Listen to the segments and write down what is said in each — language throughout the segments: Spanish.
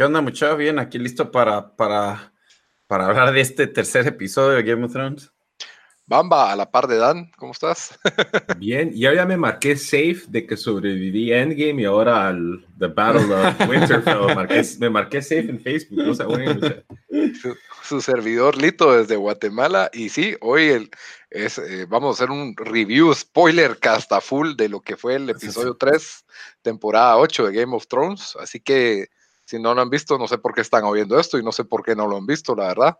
¿Qué onda, muchachos? Bien, aquí listo para, para, para hablar de este tercer episodio de Game of Thrones. Bamba, a la par de Dan, ¿cómo estás? Bien, yo ya me marqué safe de que sobreviví Endgame y ahora al The Battle of Winterfell. me marqué safe en Facebook, no su, su, servidor Lito desde Guatemala. Y sí, hoy el, es, eh, vamos a hacer un review spoiler casta full de lo que fue el episodio 3, temporada 8 de Game of Thrones. Así que si no lo han visto, no sé por qué están oyendo esto y no sé por qué no lo han visto, la verdad.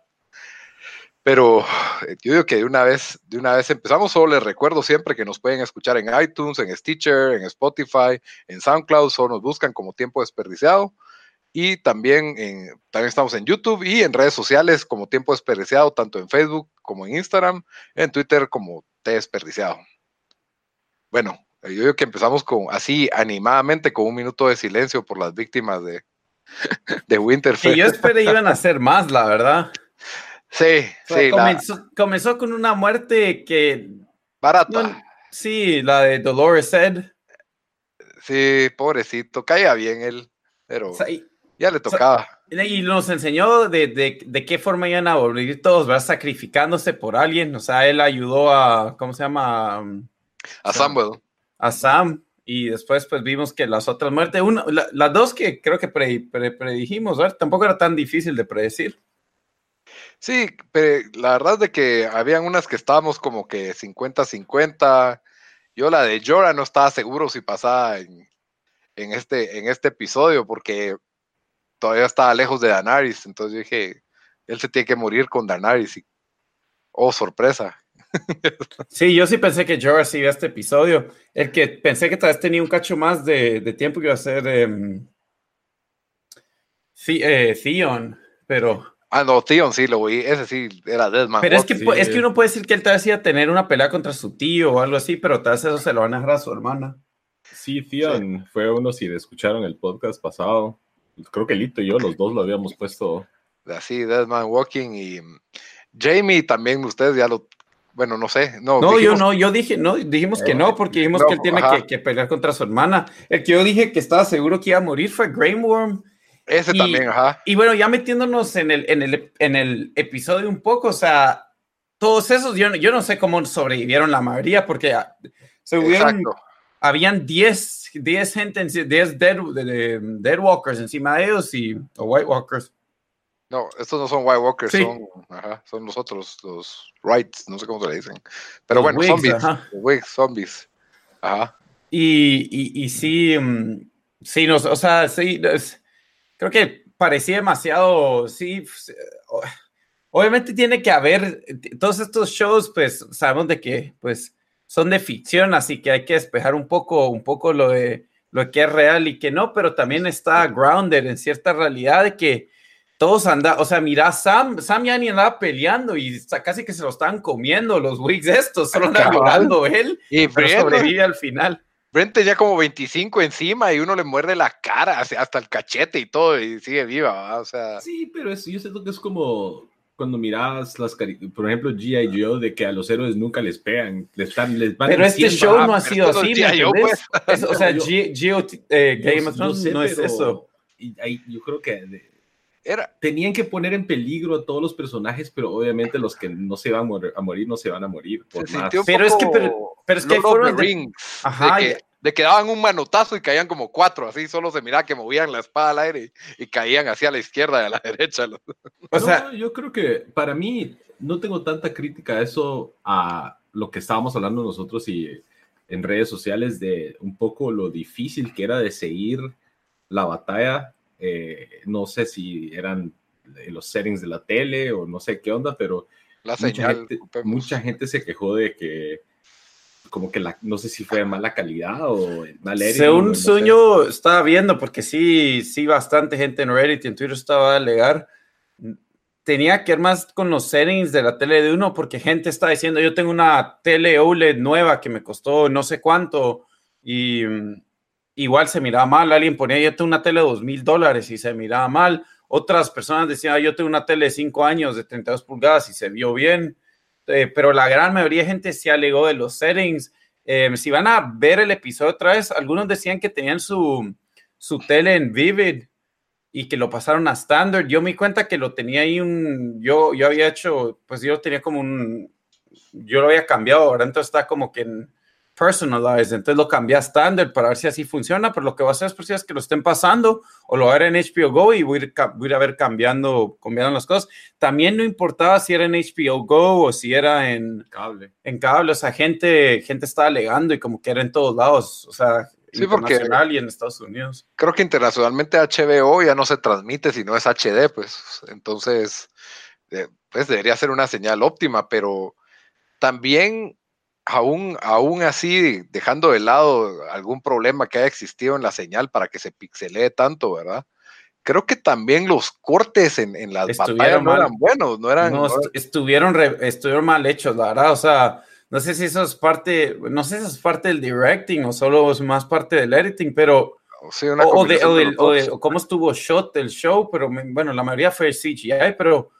Pero eh, yo digo que de una vez, de una vez empezamos, solo les recuerdo siempre que nos pueden escuchar en iTunes, en Stitcher, en Spotify, en SoundCloud, solo nos buscan como tiempo desperdiciado. Y también, también estamos en YouTube y en redes sociales como tiempo desperdiciado, tanto en Facebook como en Instagram, en Twitter como T desperdiciado. Bueno, eh, yo digo que empezamos con así animadamente con un minuto de silencio por las víctimas de, de Winterfell. Y yo esperé iban a hacer más, la verdad. Sí, sí. Comenzó, con una muerte que. Barata. sí, la de Dolores Ed. Sí, pobrecito. Caía bien él, pero ya le tocaba. y nos enseñó de, de, qué forma iban a volver todos, ¿verdad? Sacrificándose por alguien. O sea, él ayudó a. ¿Cómo se llama? A Samuel. A Sam. Y después, pues vimos que las otras muertes, una, las dos que creo que predijimos, ¿verdad? Tampoco era tan difícil de predecir. Sí, pero la verdad es de que habían unas que estábamos como que 50-50. Yo la de Jorah no estaba seguro si pasaba en, este, en este episodio porque todavía estaba lejos de Danaris. Entonces dije, él se tiene que morir con Danaris. Oh, sorpresa. Sí, yo sí pensé que Jorah sí iba a este episodio. El que pensé que tal vez tenía un cacho más de, tiempo que iba a ser eh, Theon, pero Ah, no, Tion sí lo vi, ese sí era Deadman. Pero es que, es que uno puede decir que él tal vez iba a tener una pelea contra su tío o algo así, pero tal vez eso se lo van a dejar a su hermana. Sí, Tion fue uno, si escucharon el podcast pasado, creo que Lito y yo, los dos lo habíamos puesto. Así, Deadman Walking y Jamie también, ustedes ya lo, bueno, no sé. No, no yo no, yo dije, no, dijimos que no, porque dijimos que él tiene que, que, pelear contra su hermana. El que yo dije que estaba seguro que iba a morir fue Grey Worm ese también, ajá. Y bueno, ya metiéndonos en el, en el, en el episodio un poco, o sea, todos esos, yo, yo no sé cómo sobrevivieron la mayoría, porque ah, se hubieron, habían 10, 10 gente, 10 dead, dead, Walkers encima de ellos y, o White Walkers. No, estos no son White Walkers, son, ajá, son los otros, los Rights, no sé cómo se le dicen. Pero bueno, zombies, Wigs, zombies. Ajá. Y, y, y sí, mm, sí, nos, o sea, sí, creo que parecía demasiado, sí, obviamente tiene que haber, todos estos shows, pues sabemos de que, pues, son de ficción, así que hay que despejar un poco, un poco lo de lo que es real y que no, pero también está grounded en cierta realidad que todos andan, o sea, mira, Sam, Sam ya ni andaba peleando y casi que se lo estaban comiendo los wigs estos, solo andaba llorando él, y sobrevive al final. Brent tenía como 25 encima y uno le muerde la cara hasta el cachete y todo y sigue viva, o sea. Sí, pero es, yo siento que es como cuando miras las por ejemplo G.I. Joe de que a los héroes nunca les pegan, les están les van Pero este show no ha sido así, pues. o sea, G.O. Eh, Game of Thrones no, es eso. Y yo creo que era, tenían que poner en peligro a todos los personajes, pero obviamente los que no se van a morir, no se van a morir por más. Pero es que pero es que fueron de, rings, Ajá, de, que, de, que, daban un manotazo y caían como cuatro, así solo se miraba que movían la espada al aire y, caían hacia la izquierda y a la derecha. O sea, yo creo que para mí no tengo tanta crítica a eso, a lo que estábamos hablando nosotros y en redes sociales de un poco lo difícil que era de seguir la batalla. Eh, no sé si eran los settings de la tele o no sé qué onda, pero la señal, mucha gente se quejó de que como que la, no sé si fue mala calidad o mal Según un sueño estaba viendo, porque sí, sí, bastante gente en Reddit y en Twitter estaba a alegar, tenía que ir más con los settings de la tele de uno, porque gente está diciendo, yo tengo una tele OLED nueva que me costó no sé cuánto y mm, igual se miraba mal, alguien ponía, yo tengo una tele de dos mil dólares y se miraba mal, otras personas decían, yo tengo una tele de 5 años de 32 pulgadas y se vio bien. Eh, pero la gran mayoría de gente se alegó de los settings. Eh, si van a ver el episodio otra vez, algunos decían que tenían su, su tele en Vivid y que lo pasaron a Standard. Yo me cuenta que lo tenía ahí un, yo, yo había hecho, pues yo tenía como un, yo lo había cambiado, ahora entonces está como que en personalized, entonces lo cambié a Standard para ver si así funciona, pero lo que va a hacer es, por si es que lo estén pasando o lo ver en HBO Go y voy a, ir, voy a ver cambiando, cambiando las cosas. También no importaba si era en HBO Go o si era en cable. En cable, o sea, gente, gente estaba alegando y como que era en todos lados, o sea, sí, internacional porque y en Estados Unidos. Creo que internacionalmente HBO ya no se transmite si no es HD, pues entonces, eh, pues debería ser una señal óptima, pero también aún, aún así, dejando de lado algún problema que haya existido en la señal para que se pixelee tanto, ¿verdad? Creo que también los cortes en, en las batallas no eran buenos, no eran. estuvieron, estuvieron mal hechos, la verdad. O sea, no sé si eso es parte, no sé si eso es parte del directing o solo es más parte del editing, pero. o, de, cómo estuvo shot el show, pero bueno, la mayoría fue CGI, pero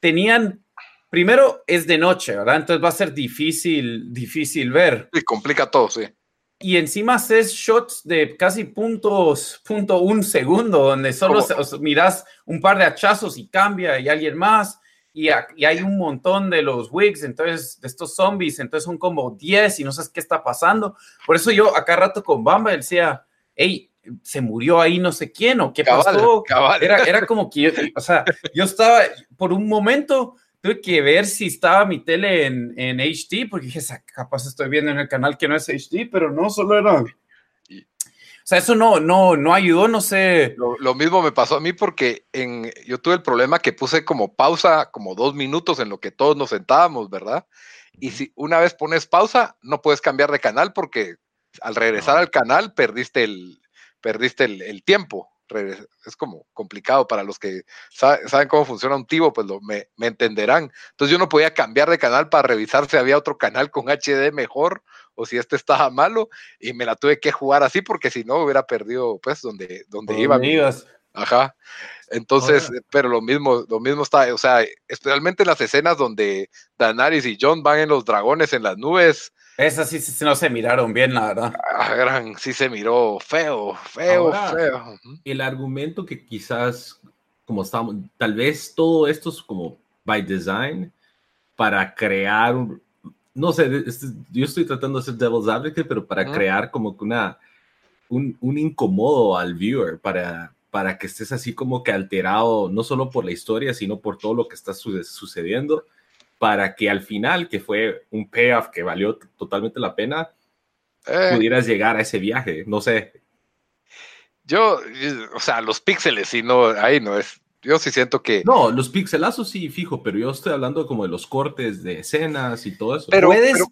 tenían primero es de noche, ¿verdad? Entonces va a ser difícil, difícil ver. Y complica todo, sí. Y encima haces shots de casi puntos, punto un segundo, donde solo miras un par de hachazos y cambia y alguien más. Y, y, hay un montón de los wigs, entonces, de estos zombies, entonces son como 10 y no sabes qué está pasando. Por eso yo acá rato con Bamba decía, hey, se murió ahí no sé quién o qué pasó. Era, era como que, yo, o sea, yo estaba por un momento tuve que ver si estaba mi tele en, en HD, porque dije, capaz estoy viendo en el canal que no es HD, pero no, solo era... O sea, eso no, no, no ayudó, no sé. Lo, mismo me pasó a mí porque en, yo tuve el problema que puse como pausa, como dos minutos en lo que todos nos sentábamos, ¿verdad? Y si una vez pones pausa, no puedes cambiar de canal porque al regresar al canal perdiste el, perdiste el tiempo es como complicado para los que saben cómo funciona un tivo, pues lo, me, entenderán. Entonces yo no podía cambiar de canal para revisar si había otro canal con HD mejor o si este estaba malo y me la tuve que jugar así porque si no hubiera perdido pues donde, donde iba. Ajá. Entonces, pero lo mismo, lo mismo está, o sea, especialmente en las escenas donde Danaris y John van en los dragones en las nubes, esas sí, sí, no se miraron bien, la verdad. Ah, gran, sí se miró feo, feo, feo. El argumento que quizás, como estamos, tal vez todo esto es como by design para crear, no sé, yo estoy tratando de ser devil's advocate, pero para crear como una, un, un incómodo al viewer, para, para que estés así como que alterado, no solo por la historia, sino por todo lo que está sucediendo para que al final, que fue un payoff que valió totalmente la pena, eh. pudieras llegar a ese viaje. No sé. Yo, o sea, los píxeles, sí, no, ahí no es. Yo sí siento que. No, los pixelazos sí, fijo, pero yo estoy hablando como de los cortes de escenas y todo eso. Pero, ¿Puedes?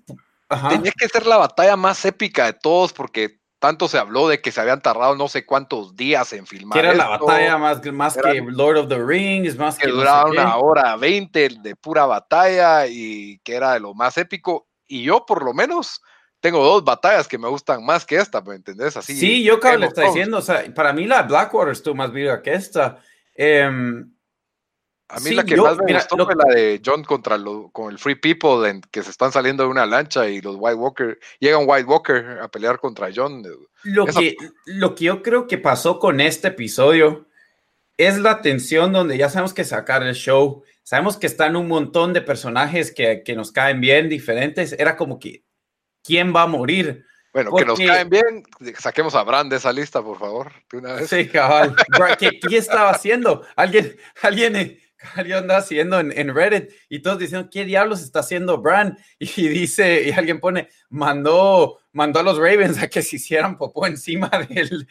tenía que ser la batalla más épica de todos porque tanto se habló de que se habían tardado no sé cuántos días en filmar. Que era la batalla más, más que Lord of the Rings, más que. que duraba una hora veinte de pura batalla y que era de lo más épico. Y yo, por lo menos, tengo dos batallas que me gustan más que esta, ¿me entendés? Así. Sí, yo que le está diciendo, o sea, para mí la Blackwater estuvo más viva que esta. Eh, a mí la que más me gustó fue la de John contra lo, con el Free People, en, que se están saliendo de una lancha y los White Walker, llega un White Walker a pelear contra John. Lo, que, lo que yo creo que pasó con este episodio es la tensión donde ya sabemos que sacar el show, sabemos que están un montón de personajes que, que nos caen bien, diferentes, era como que, ¿quién va a morir? Bueno, que nos caen bien, saquemos a Brand de esa lista, por favor, de una vez. Sí, cabal. ¿Qué, ¿Qué, estaba haciendo? Alguien, alguien alguien anda haciendo en, Reddit y todos diciendo, ¿qué diablos está haciendo Brand? Y dice, y alguien pone, mandó, mandó a los Ravens a que se hicieran popó encima del,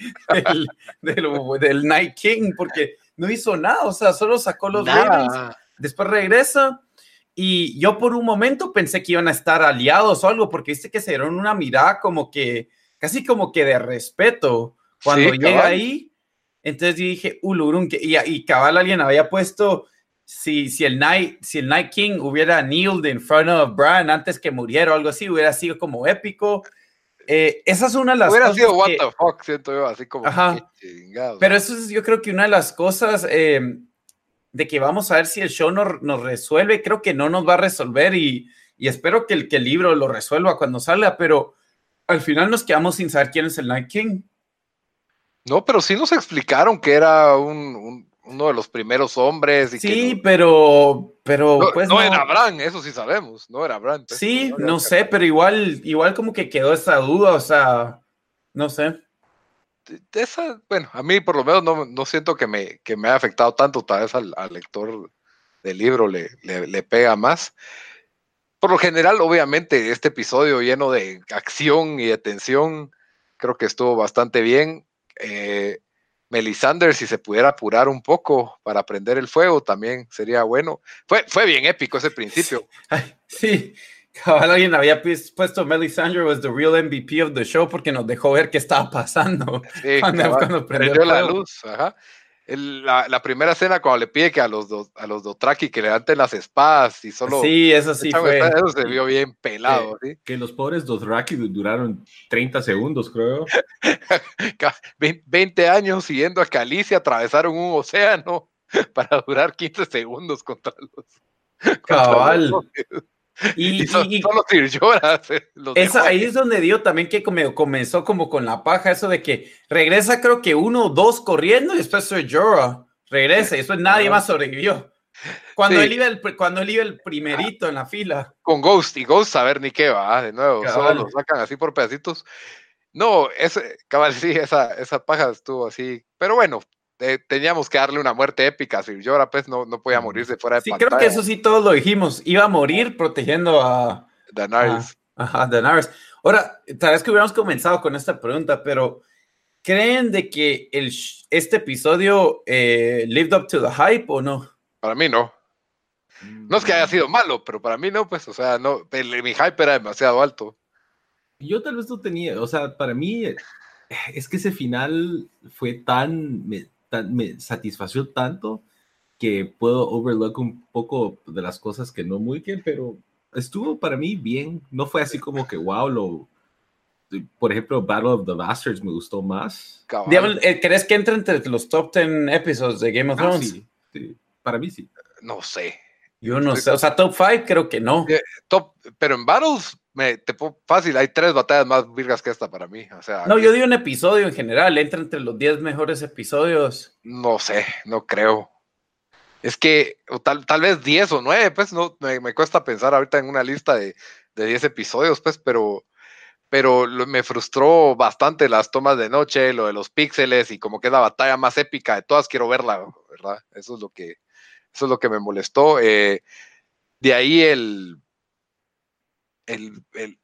del, Night King porque no hizo nada, o sea, solo sacó los Ravens. Después regresa Y yo por un momento pensé que iban a estar aliados o algo, porque viste que se dieron una mirada como que, casi como que de respeto cuando llega ahí. Entonces dije, Ulurun, y, y cabal alguien había puesto, si, si, el Night, si el Night King hubiera kneeled in front of Bran antes que muriera o algo así, hubiera sido como épico. Eh, esa es una de las Hubiera sido what the fuck, siento yo, así como. Ajá. Pero eso es, yo creo que una de las cosas eh, de que vamos a ver si el show nos, nos, resuelve. Creo que no nos va a resolver y, y espero que el, que el libro lo resuelva cuando salga, pero al final nos quedamos sin saber quién es el Night King. No, pero sí nos explicaron que era un, uno de los primeros hombres. Y sí, pero, pero no, pues no, era Bran, eso sí sabemos, no era Bran. Pues, sí, no, no sé, pero igual, igual como que quedó esa duda, o sea, no sé. Esa, bueno, a mí por lo menos no, no siento que me, que me haya afectado tanto, tal vez al, al lector del libro le, le, le, pega más. Por lo general, obviamente, este episodio lleno de acción y de tensión, creo que estuvo bastante bien. Eh, Melisander, si se pudiera apurar un poco para prender el fuego, también sería bueno. Fue, fue bien épico ese principio. Sí, cabal, alguien había puesto Melisander was the real MVP of the show porque nos dejó ver qué estaba pasando sí, cuando, cabal, cuando prendió, prendió la luz. Ajá. El, la, la, primera escena cuando le pide que a los dos, a los Dotraki que levanten las espadas y solo sí eso sí fue. eso se vio bien pelado que, ¿sí? que los pobres Dothraki duraron 30 segundos creo. 20 años siguiendo a Calicia atravesaron un océano para durar 15 segundos contra los cabal contra los y, y, son, y, solo Sir Jorah, esa, ahí es donde dio también que como, comenzó como con la paja, eso de que regresa creo que uno o dos corriendo y después Sir Jorah regresa y después nadie más sobrevivió. Cuando, sí. él iba el, cuando él iba el primerito en la fila. Con Ghost y Ghost a ver ni qué va, de nuevo, cabal. solo lo sacan así por pedacitos. No, ese, cabal, sí, esa, esa paja estuvo así, pero bueno, eh, teníamos que darle una muerte épica. Si Jorah pues no, no podía morirse fuera de sí, pantalla. creo que eso sí todos lo dijimos. Iba a morir protegiendo a Daenerys. Ajá, Daenerys. Ahora, tal vez que hubiéramos comenzado con esta pregunta, pero ¿creen de que el, este episodio eh, lived up to the hype o no? Para mí no. No es que haya sido malo, pero para mí no, pues, o sea, no, el, mi hype era demasiado alto. Yo tal vez no tenía, o sea, para mí es que ese final fue tan, me, tan, me satisfació tanto que puedo overlook un poco de las cosas que no muy bien, pero estuvo para mí bien. No fue así como que wow, lo. Por ejemplo, Battle of the Bastards me gustó más. Digamos, ¿Crees que entra entre los top 10 episodios de Game of Thrones? Ah, sí, sí, para mí sí. No sé. Yo no sé, o sea, top 5 creo que no. Eh, top, pero en Battles, me, te, fácil, hay tres batallas más virgas que esta para mí. O sea, no, yo digo un episodio en general, entra entre los 10 mejores episodios. No sé, no creo. Es que tal, tal vez 10 o 9, pues no, me, me, cuesta pensar ahorita en una lista de, de 10 episodios, pues, pero, pero lo, me frustró bastante las tomas de noche, lo de los píxeles y como que es la batalla más épica de todas, quiero verla, ¿verdad? Eso es lo que, eso es lo que me molestó. Eh, de ahí el, el, el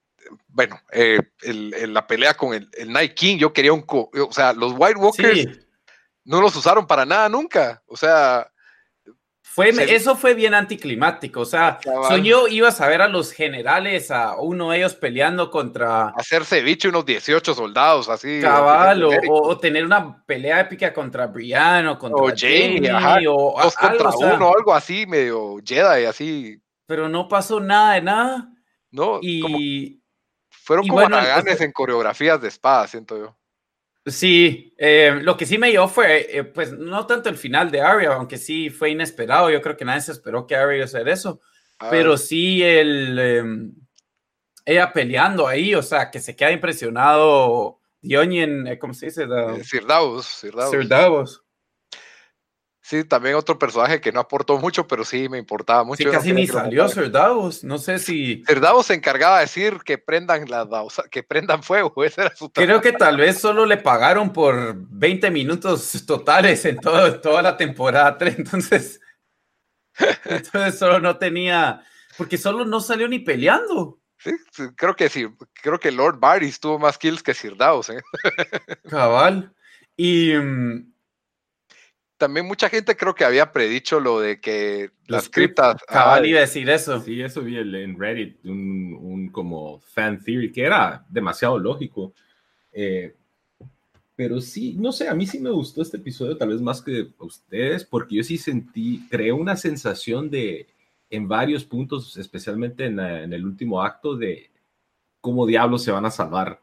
bueno, eh, el, el, la pelea con el, el, Night King, yo quería un, o sea, los White Walkers sí. no los usaron para nada nunca, o sea, fue, se... Eso fue bien anticlimático. O sea, soñó ibas a ver a los generales, a uno de ellos peleando contra. Hacer ceviche unos 18 soldados, así. Cabal, o, o, o, tener una pelea épica contra Brian o contra o Jamie, ajá, o dos algo, o uno, sea, algo así, medio Jedi, así. Pero no pasó nada de nada. No, y. Como, fueron y como bueno, haraganes en coreografías de espada, siento yo. Sí, eh, lo que sí me dio fue, eh, pues no tanto el final de Arya, aunque sí fue inesperado, yo creo que nadie se esperó que Arya iba a hacer eso, ah. pero sí el, eh, ella peleando ahí, o sea, que se queda impresionado Dionien, ¿cómo se dice? The, Sir Davos. Sir Davos. Sir Davos. Sí, también otro personaje que no aportó mucho, pero sí me importaba mucho. Sí, casi no ni salió Sir Davos. No sé si. Sir Davos se encargaba de decir que prendan la que prendan fuego. Ese era su Creo que tal vez solo le pagaron por 20 minutos totales en todo, toda la temporada 3. Entonces, entonces solo no tenía. Porque solo no salió ni peleando. Sí, creo que sí. Creo que Lord Varys tuvo más kills que Sir Davos. ¿eh? Cabal. Y. Um, también mucha gente creo que había predicho lo de que las Los criptas. Cabal ah, iba a decir eso. Sí, eso vi en Reddit, un, un como fan theory que era demasiado lógico. Eh, pero sí, no sé, a mí sí me gustó este episodio, tal vez más que a ustedes, porque yo sí sentí, creé una sensación de, en varios puntos, especialmente en, la- en el último acto, de cómo diablos se van a salvar.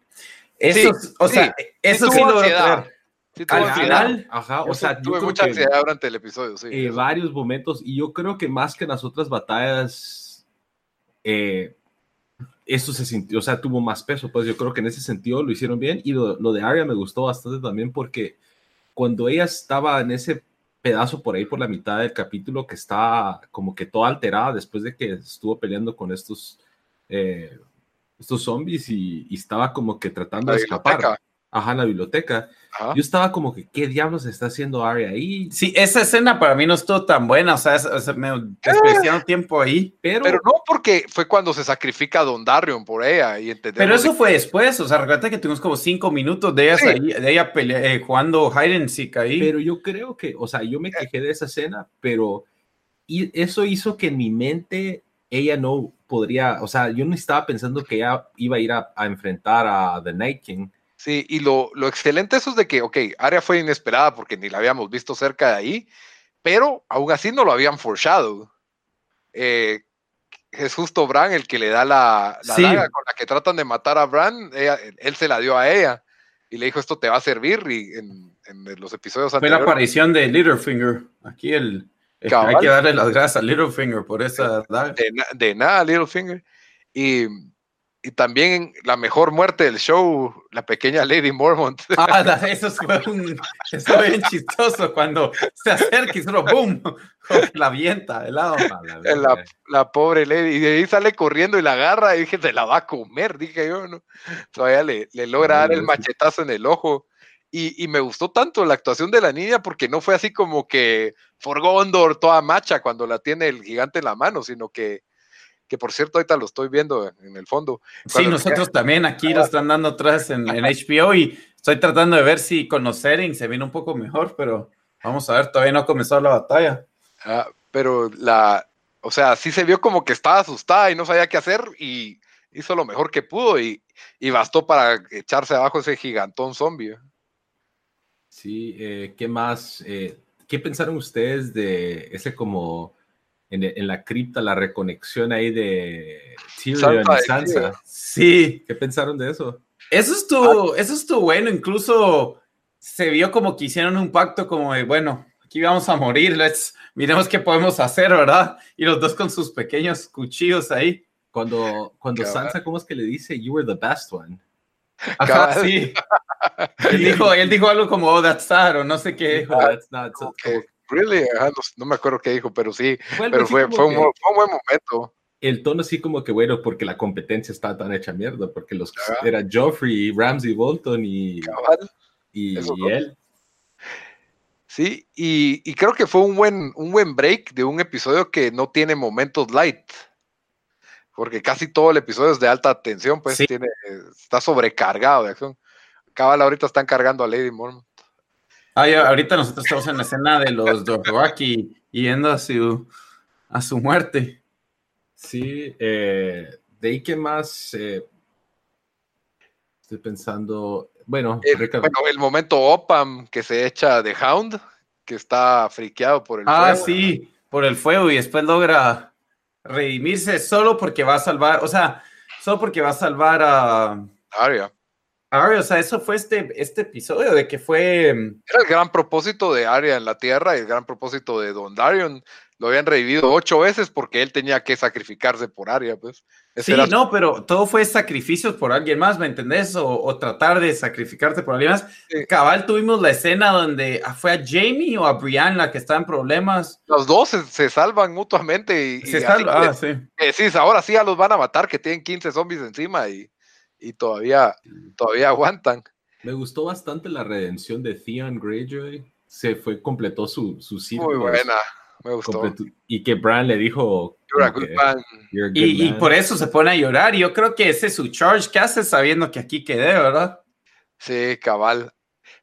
Eso, Sí, o sí, sea, eso sí creer. Sí Al final, Ajá, o sea, tuve mucha ansiedad durante el episodio, sí. eh, varios momentos y yo creo que más que en las otras batallas eh, eso se sintió, o sea, tuvo más peso, pues yo creo que en ese sentido lo hicieron bien y lo, lo de Arya me gustó bastante también porque cuando ella estaba en ese pedazo por ahí por la mitad del capítulo que está como que toda alterada después de que estuvo peleando con estos eh, estos zombies y, y estaba como que tratando La de escapar. Ajá, en la biblioteca. Ajá. Yo estaba como que, ¿qué diablos está haciendo Arya ahí? sí, esa escena para mí no estuvo tan buena, o sea, es- sea, me desperdiciaron tiempo ahí. Pero, Pero no porque fue cuando se sacrifica Don Darion por ella y Pero eso de- fue después, o sea, recuerda que tuvimos como cinco minutos de, ellas Sí. ahí, de ella pelea- eh, jugando hide and seek ahí. Pero yo creo que, o sea, yo me quejé de esa escena, pero y eso hizo que en mi mente ella no podría, o sea, yo no estaba pensando que ella iba a ir a, a enfrentar a The Night King. Sí, y lo, lo excelente eso es de que, ok, Arya fue inesperada porque ni la habíamos visto cerca de ahí, pero aún así no lo habían foreshadow. Eh, es justo Bran el que le da la, la Sí. daga con la que tratan de matar a Bran, ella- él se la dio a ella y le dijo esto te va a servir y en, en los episodios Fue la aparición de Littlefinger. Aquí el, el- hay que darle las gracias a Littlefinger por esa daga. De nada, Littlefinger. Y, y también la mejor muerte del show, la pequeña Lady Mormont. Ah, la- eso fue un, eso fue bien chistoso cuando se acerca y solo boom, la avienta de lado. A la la, pobre Lady. Y de ahí sale corriendo y la agarra y dije, se la va a comer, dije yo, ¿no? Todavía le, le logra dar el machetazo en el ojo. Y, y me gustó tanto la actuación de la niña porque no fue así como que Forgondor toda macha cuando la tiene el gigante en la mano, sino que, que por cierto, ahorita lo estoy viendo en el fondo. Sí, nosotros también aquí lo están dando en, en HBO y estoy tratando de ver si con los settings se viene un poco mejor, pero vamos a ver, todavía no ha comenzado la batalla. Ah, pero la, o sea, sí se vio como que estaba asustada y no sabía qué hacer y hizo lo mejor que pudo y, y bastó para echarse abajo ese gigantón zombie. Sí, eh, ¿qué más? Eh, ¿Qué pensaron ustedes de ese como en, en la cripta, la reconexión ahí de Tyrion y Sansa? Sí, ¿Qué pensaron de eso? eso estuvo, eso estuvo bueno, incluso se vio como que hicieron un pacto como de, bueno, aquí vamos a morir, let's, miremos qué podemos hacer, ¿verdad? Y los dos con sus pequeños cuchillos ahí. Cuando, cuando Cabal. Sansa, ¿cómo es que le dice? You were the best one. Ajá, sí. Él dijo, él dijo algo como, oh, that's sad, o no sé qué dijo. That's not so- Como really, Ajá, no, no me acuerdo qué dijo, pero sí, pero fue, fue, un, fue un buen momento. el tono así como que bueno, porque la competencia está tan hecha mierda, porque los Ajá. era Joffrey, Ramsey Bolton y, Cabal. y, él. Sí, y, y creo que fue un buen, un buen break de un episodio que no tiene momentos light. Porque casi todo el episodio es de alta tensión, pues Sí. tiene, está sobrecargado de acción. Cabal, ahorita están cargando a Lady Mormont. Ah, ahorita nosotros estamos en la escena de los Dothraki yendo a su, a su muerte. Sí, eh, de ahí que más eh, estoy pensando, bueno, El, Ricardo, bueno, el momento Opam que se echa de Hound, que está friqueado por el Ah, fuego. sí, por el fuego y después logra redimirse solo porque va a salvar, o sea, solo porque va a salvar a, a Arya. O sea, eso fue este, este episodio de que fue. mm, Era el gran propósito de Arya en la Tierra y el gran propósito de Don Darion. Lo habían revivido ocho veces porque él tenía que sacrificarse por Arya, pues. Ese Sí, era no, pero todo fue sacrificios por alguien más, ¿me entendés? O, o tratar de sacrificarte por alguien más. Sí. Cabal, tuvimos la escena donde ah, fue a Jamie o a Brian la que estaba en problemas. Los dos se, se salvan mutuamente y, Se y salva, así ah, sí. decís, ahora sí ya los van a matar, que tienen 15 zombies encima y, y todavía, todavía aguantan. me gustó bastante la redención de Theon Greyjoy, se fue, completó su, su ciclo. Muy buena, me gustó. completó- y que Bran le dijo, You're a como good que, man. "You're a good Y, y man". por eso se pone a llorar. Yo creo que ese es su charge que hace sabiendo que aquí quedé, ¿verdad? Sí, cabal.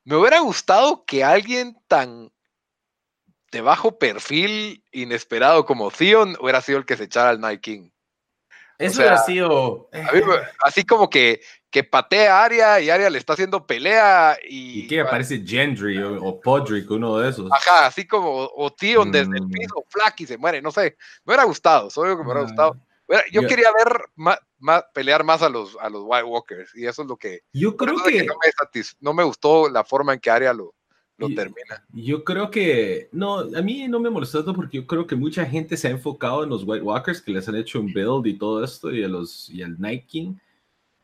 Me hubiera gustado que alguien tan de bajo perfil, inesperado como Theon, hubiera sido el que se echara al Night King. Eso hubiera sido. así como que, que patea a Aria y Aria le está haciendo pelea y. ¿Y que aparece Gendry o, Podrick, uno de esos? Ajá, así como o Theon desde el mm. piso, Flack y se muere, no sé. Me hubiera gustado, soy que me hubiera gustado. Yo, quería ver más, pelear más a los, a los White Walkers y eso es lo que. Yo creo que. no, me no, me gustó la forma en que Aria lo, lo termina. Yo creo que, no, a mí no me molestó tanto porque yo creo que mucha gente se ha enfocado en los White Walkers que les han hecho un build y todo esto y, a los, y el Night King,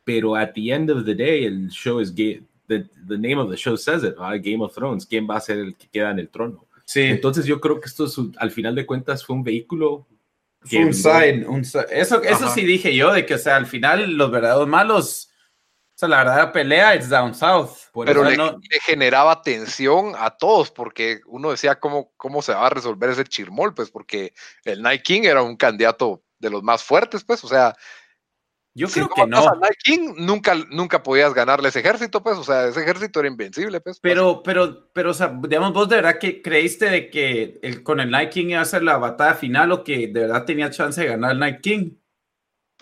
pero at the end of the day el show es the, the name of the show says it, Game of Thrones, ¿quién va a ser el que queda en el trono? Sí. Entonces yo creo que esto al final de cuentas fue un vehículo un sign, un Eso, eso sí dije yo, de que, o sea, al final los verdaderos malos o sea, la verdadera pelea es Down South. Pero le, generaba tensión a todos porque uno decía cómo, cómo se va a resolver ese chirmol, pues porque el Night King era un candidato de los más fuertes, pues, o sea. Yo creo que no. Night King nunca, nunca podías ganarle ese ejército, pues, o sea, ese ejército era invencible, pues. Pero, pero, pero, o sea, digamos, vos de verdad que creíste de que el, con el Night King iba a ser la batalla final o que de verdad tenía chance de ganar el Night King.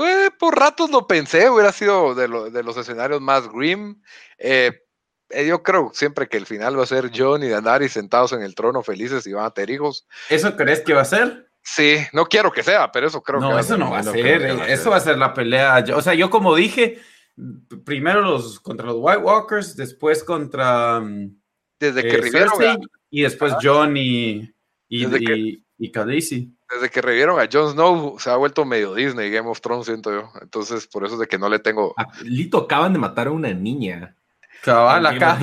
Pues por ratos lo pensé, hubiera sido de, los escenarios más grim. Eh, eh, yo creo siempre que el final va a ser John y Daenerys sentados en el trono felices y van a tener hijos. ¿Eso crees que va a ser? Sí, no quiero que sea, pero eso creo que va a ser. No, va a ser, eso va a ser la pelea. O sea, yo como dije, primero los contra los White Walkers, después contra mm, desde que eh, y después John y, y, desde que revieron a Jon Snow se ha vuelto medio Disney Game of Thrones, siento yo. Entonces, por eso es de que no le tengo. Ah, Lito acaban de matar a una niña. Cabal, acá.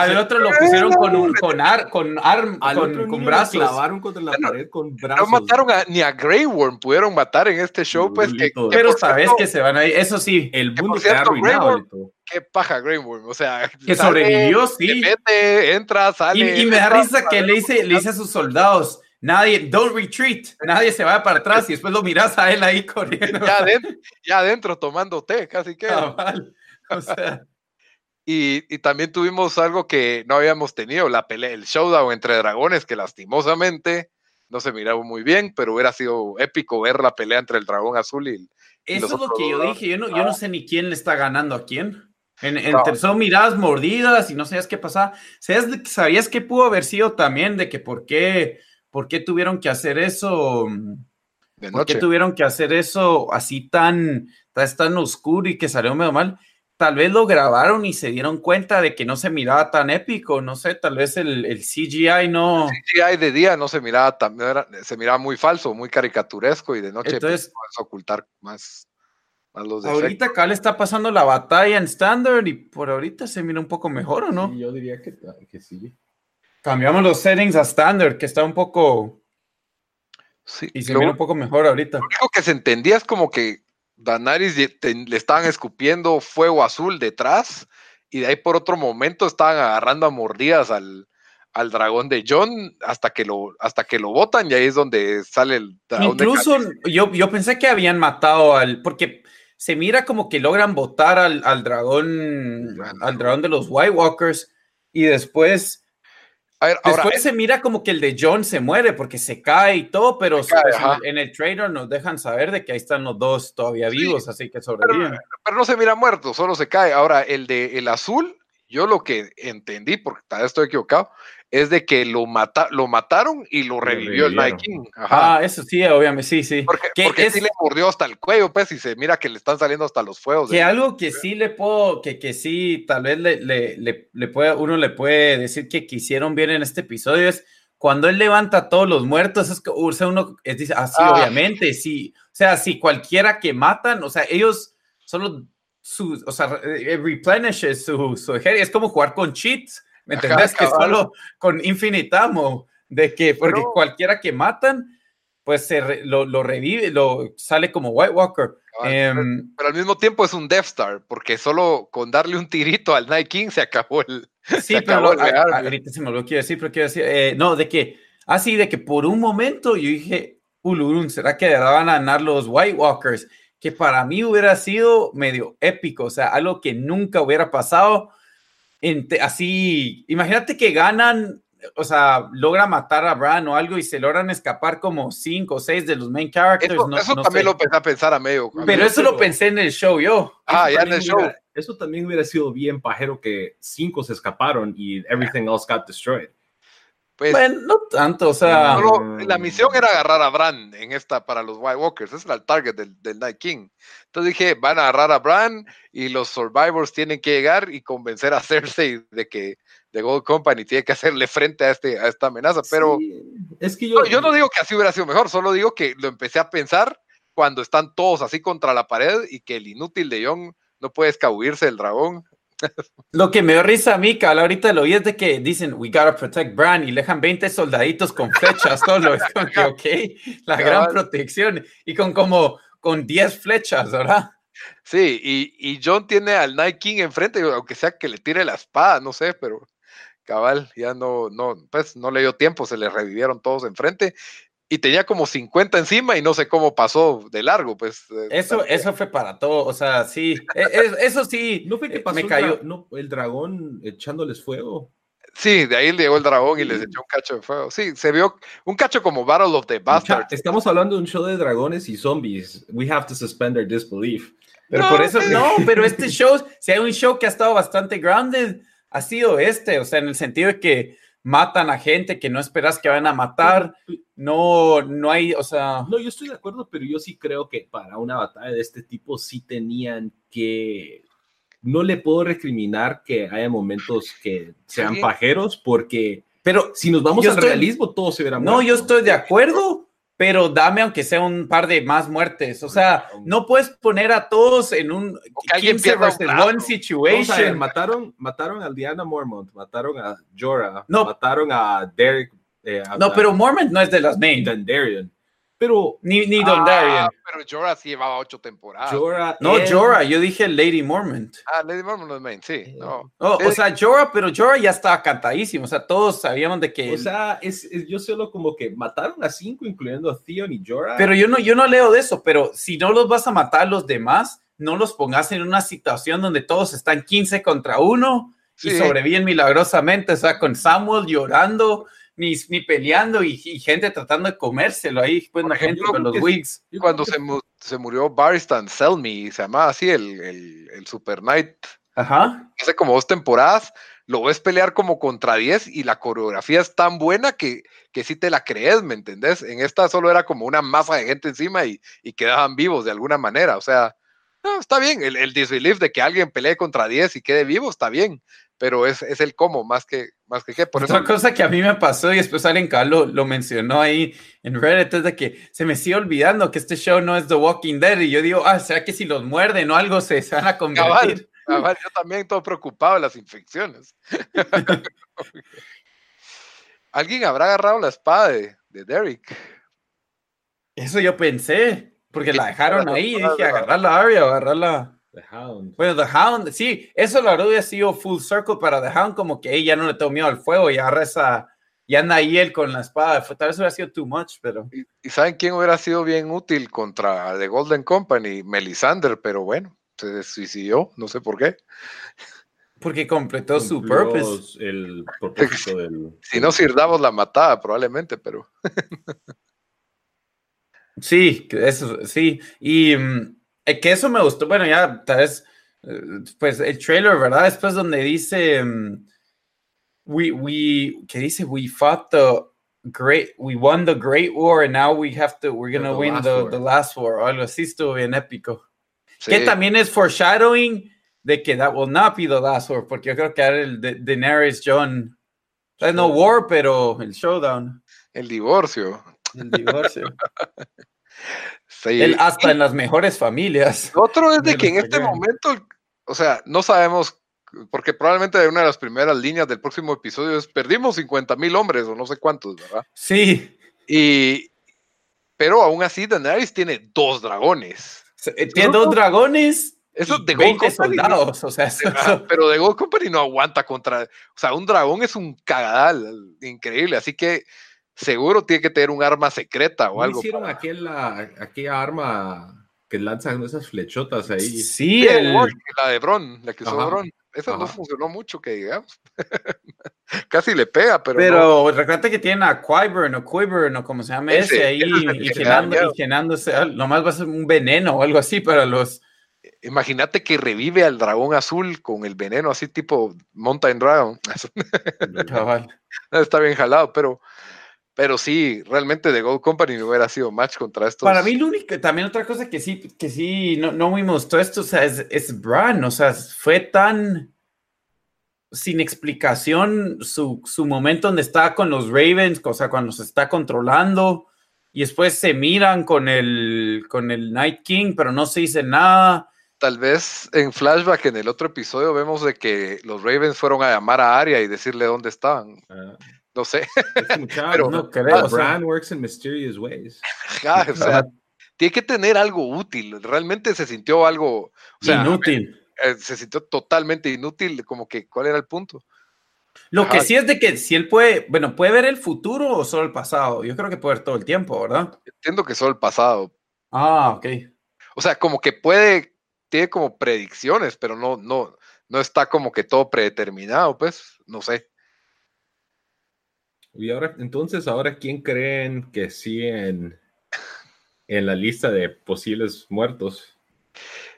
Al otro lo pusieron con un con ar, con arm, con, con brazos. clavaron contra la pared con brazos. No mataron a, ni a Grey Worm, pudieron matar en este show, pues. Que, pero sabes que se van a ir, eso sí. El mundo se ha arruinado. Qué paja Grey Worm, o sea. Que sobrevivió, sí. Mete, entra, sale. Y, y me da risa que le dice, le dice a sus soldados Nadie, don't retreat, nadie se va para atrás y después lo miras a él ahí corriendo. Ya adentro, tomando té, casi que. o sea. Y, y, también tuvimos algo que no habíamos tenido, la pelea, el showdown entre dragones, que lastimosamente no se miraba muy bien, pero hubiera sido épico ver la pelea entre el dragón azul y. Eso es lo que yo dije, yo no, yo no sé ni quién le está ganando a quién. En, entre son miradas mordidas y no sabías qué pasaba. ¿Sabías, sabías que pudo haber sido también de que por qué ¿por qué tuvieron que hacer eso? ¿Por qué tuvieron que hacer eso así tan, tan, oscuro y que salió medio mal? Tal vez lo grabaron y se dieron cuenta de que no se miraba tan épico, no sé, tal vez el, el CGI no... El CGI de día no se miraba tan, se miraba muy falso, muy caricaturesco y de noche pues, Entonces, ocultar más, más los Ahorita acá le está pasando la batalla en Standard y por ahorita se mira un poco mejor, ¿o no? yo diría que, que sí. Cambiamos los settings a standard, que está un poco. Sí, y se ve un poco mejor ahorita. Lo único que se entendía es como que Danaris le estaban escupiendo fuego azul detrás y de ahí por otro momento estaban agarrando a mordidas al, al dragón de John hasta que lo hasta que lo botan y ahí es donde sale el dragón Incluso yo, yo pensé que habían matado al porque se mira como que logran botar al, al dragón al dragón de los White Walkers y después Después se mira como que el de John se muere porque se cae y todo, pero pues, en el trailer nos dejan saber de que ahí están los dos todavía vivos, así que sobreviven. Pero, no se mira muerto, solo se cae. Ahora, el de el azul, yo lo que entendí, porque tal vez estoy equivocado, es de que lo, mata, lo mataron y lo revivió el Night King. Ah, eso sí, obviamente, sí, sí. Porque, porque sí le mordió hasta el cuello, pues, y se mira que le están saliendo hasta los fuegos. Que algo que sí le puedo, que, que sí, tal vez le, le, le, puede, uno le puede decir que quisieron bien en este episodio es cuando él levanta a todos los muertos, es que o sea, uno dice, así, ah, ah. obviamente, sí. O sea, si cualquiera que matan, o sea, ellos solo su, o sea, replenishes su, su es como jugar con cheats ¿Me entendés? que solo con infinitamo, de que, porque cualquiera que matan, pues se lo, lo, revive, lo sale como White Walker. Em, pero, al mismo tiempo es un Death Star, porque solo con darle un tirito al Night King se acabó el. Sí, pero ahorita se me lo quiero decir, pero quiero decir, eh, no, de que, así de que por un momento yo dije, Ulurun, ¿será que van a ganar los White Walkers? Que para mí hubiera sido medio épico, o sea, algo que nunca hubiera pasado así, imagínate que ganan o sea, logra matar a Bran o algo y se logran escapar como cinco o seis de los main characters. Eso, no, eso no también sé. lo pensé a pensar a medio. Pero eso lo pensé en el show yo. Ah, Eso ya en el show. hubiera- eso también hubiera sido bien pajero que cinco se escaparon y everything else got destroyed. Pues, Bueno, no tanto, o sea. solo la misión era agarrar a Bran en esta para los White Walkers. Ese era el target del, del Night King. Entonces dije, van a agarrar a Bran y los Survivors tienen que llegar y convencer a Cersei de que The Gold Company tiene que hacerle frente a, este, a esta amenaza. Pero Sí, es que yo, no, yo no digo que así hubiera sido mejor, solo digo que lo empecé a pensar cuando están todos así contra la pared y que el inútil de Jon no puede escabullirse del dragón. Lo que me dio risa a mí, cabal, ahorita lo oí es de que dicen, we gotta protect Bran y le dejan 20 soldaditos con flechas solo. Es como que, ok, la gran protección y con como, con 10 flechas, ¿verdad? Sí, y, y John tiene al Night King enfrente, aunque sea que le tire la espada, no sé, pero cabal, ya no, no, pues no le dio tiempo, se le revivieron todos enfrente y tenía como 50 encima y no sé cómo pasó de largo, pues. eh, Eso, eso fue para todo, o sea, sí, e- e- eso sí, ¿No fue que eh, pasó me el cayó. dra- no, el dragón echándoles fuego? Sí, de ahí llegó el dragón y les echó un cacho de fuego. Sí, se vio un cacho como Battle of the Bastards. Estamos hablando de un show de dragones y zombies. We have to suspend our disbelief. Pero No, por eso, no, pero este show, si hay un show que ha estado bastante grounded, ha sido este, o sea, en el sentido de que matan a gente que no esperas que van a matar, no, no hay, o sea, No, yo estoy de acuerdo, pero yo sí creo que para una batalla de este tipo sí tenían que... No le puedo recriminar que haya momentos que sean Sí. pajeros, porque pero si nos vamos al estoy- realismo, todo se verá no, yo estoy de acuerdo, pero dame aunque sea un par de más muertes, o sea, no puedes poner a todos en un que alguien 15 pierda un versus one a ver, situation. mataron, mataron a Diana Mormont, mataron a Jorah, No. mataron a Derek. eh, a- No, pero Mormont no es de las main, Dandarian. Pero ni, ni Ah, Dondarrion. pero Jorah sí llevaba ocho temporadas. Jorah. No, él- Jorah, yo dije Lady Mormont. Ah, Lady Mormont no es main, sí. Eh, No. Oh, o sea, Jorah, pero Jorah ya estaba cantadísimo. O sea, todos sabíamos de que. O sea, es, es- yo solo como que mataron a cinco, incluyendo a Theon y Jorah. pero yo no, yo no leo de eso. Pero si no los vas a matar los demás, no los pongas en una situación donde todos están 15 contra uno y Sí. sobreviven milagrosamente. O sea, con Samuel llorando, ni, ni peleando y, y gente tratando de comérselo ahí. Pues la gente con los wigs. Cuando se, mu- se murió Baristan Selmy, se llamaba así el, el, el Super Knight, Ajá. hace como dos temporadas, lo ves pelear como contra 10 y la coreografía es tan buena que, que sí te la crees, ¿me entendés? En esta solo era como una masa de gente encima y, y quedaban vivos de alguna manera, o sea, no, está bien, el, el disbelief de que alguien pelee contra 10 y quede vivo está bien, pero es, es el cómo más que, más que qué, por eso... Otra cosa que a mí me pasó y después alguien lo, lo mencionó ahí en Reddit es de que se me sigue olvidando que este show no es The Walking Dead y yo digo, ah, ¿será que si los muerden o algo se, se van a convertir? Cabal, cabal, yo también todo preocupado de las infecciones. ¿Alguien habrá agarrado la espada de, de Derek? Eso yo pensé, porque la dejaron ahí y dije, Agarrarla. o agarrarla. The Hound. Bueno, The Hound, sí, eso la verdad hubiera sido full circle para The Hound, como que ella ya no le tengo miedo al fuego y agarra esa, y anda ahí él con la espada. Tal vez hubiera sido too much, pero ¿Y, y saben quién hubiera sido bien útil contra The Golden Company? Melisandre, pero bueno, se suicidó, no sé por qué. porque completó su purpose. El propósito del. Si no, Sir Davos la mataba probablemente, pero Sí, eso, sí. Y mm, eh, que eso me gustó. Bueno, ya tal vez, eh, pues el trailer, ¿verdad? Después donde dice, mm, we, we, que dice, we fought the great, we won the great war and now we have to, we're gonna The win last the, the last war. O algo así estuvo bien épico. sí. Que también es foreshadowing de que that will not be the last war, porque yo creo que era el de Daenerys John. No war, pero el showdown, el divorcio. el divorcio. Sí. El- hasta en las mejores familias. Otro es de de que en este momento, o sea, no sabemos, porque probablemente una de las primeras líneas del próximo episodio es perdimos 50 mil hombres o no sé cuántos, ¿verdad? Sí, Y, pero aún así Daenerys tiene dos dragones. Eh, Tiene dos dragones. Eso y de Gold 20 Company. soldados. O sea, eso- eso- pero The Gold Company no aguanta contra, o sea, un dragón es un cagadal increíble, así que seguro tiene que tener un arma secreta o ¿No algo. hicieron para- aquella, aquella arma que lanzan esas flechotas ahí? sí, Sí, el- la de Bron, la que usó. Bron. Eso no funcionó mucho, que digamos. Casi le pega, pero. Pero recuerda que tiene a Quiburn o Quiburn o como se llama ese, ahí y, llenándose. Nomás va a ser un veneno o algo así para los. Imagínate que revive al dragón azul con el veneno así tipo Mountain Dragon. Está bien jalado, pero pero sí, realmente The Gold Company no hubiera sido match contra estos. Para mí, lo único, también otra cosa que sí, que sí, no, no me mostró esto, o sea, es, es Bran, o sea, fue tan sin explicación su, su, momento donde está con los Ravens, o sea, cuando se está controlando, y después se miran con el, con el Night King, pero no se dice nada. Tal vez en flashback en el otro episodio vemos de que los Ravens fueron a llamar a Arya y decirle dónde estaban. Ah. No sé. Pero, no creo. Bran works in mysterious ways. o sea, tiene que tener algo útil. Realmente se sintió algo. inútil. Eh, se sintió totalmente inútil. Como que, ¿cuál era el punto? Lo que sí es de que si él puede, bueno, puede ver el futuro o solo el pasado. Yo creo que puede ver todo el tiempo, ¿verdad? Entiendo que solo el pasado. Ah, ok. O sea, como que puede, tiene como predicciones, pero no, no, no está como que todo predeterminado, pues, no sé. Y ahora, entonces, ahora, ¿quién creen que sí en, en la lista de posibles muertos?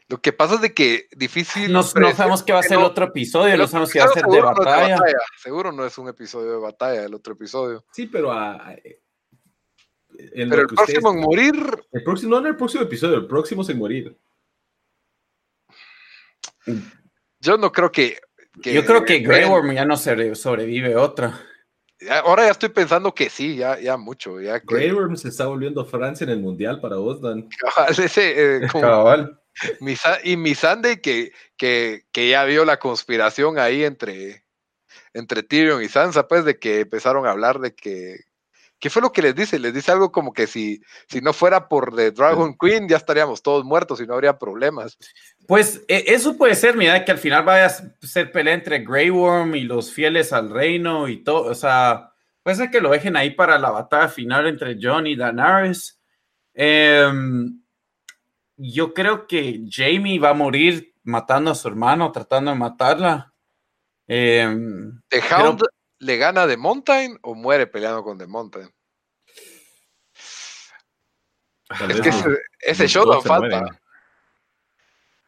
Lo que pasa es de que difícil. No, sabemos qué va a ser el otro episodio, no sabemos qué va a ser de batalla. Seguro no es un episodio de batalla, el otro episodio. Sí, pero a, pero el próximo en morir. El próximo, no en el próximo episodio, el próximo es en morir. Yo no creo que. Yo creo que Grey Worm ya no sobrevive otra. Ahora ya estoy pensando que sí, ya, ya mucho. Ya que... Grey Worm se está volviendo Francia en el mundial para vos, Dan. ese, eh, Cabal. y Missandei que, que, que ya vio la conspiración ahí entre, entre Tyrion y Sansa, pues, de que empezaron a hablar de que ¿Qué fue lo que les dice? Les dice algo como que si, si no fuera por The Dragon Queen ya estaríamos todos muertos y no habría problemas. Pues e, eso puede ser, mira, que al final vaya a ser pelea entre Grey Worm y los fieles al reino y todo, o sea, puede ser que lo dejen ahí para la batalla final entre John y Daenerys. Em, yo creo que Jamie va a morir matando a su hermano, tratando de matarla. Eh, The Hound le gana The Mountain o muere peleando con The Mountain. es que ese, show no falta.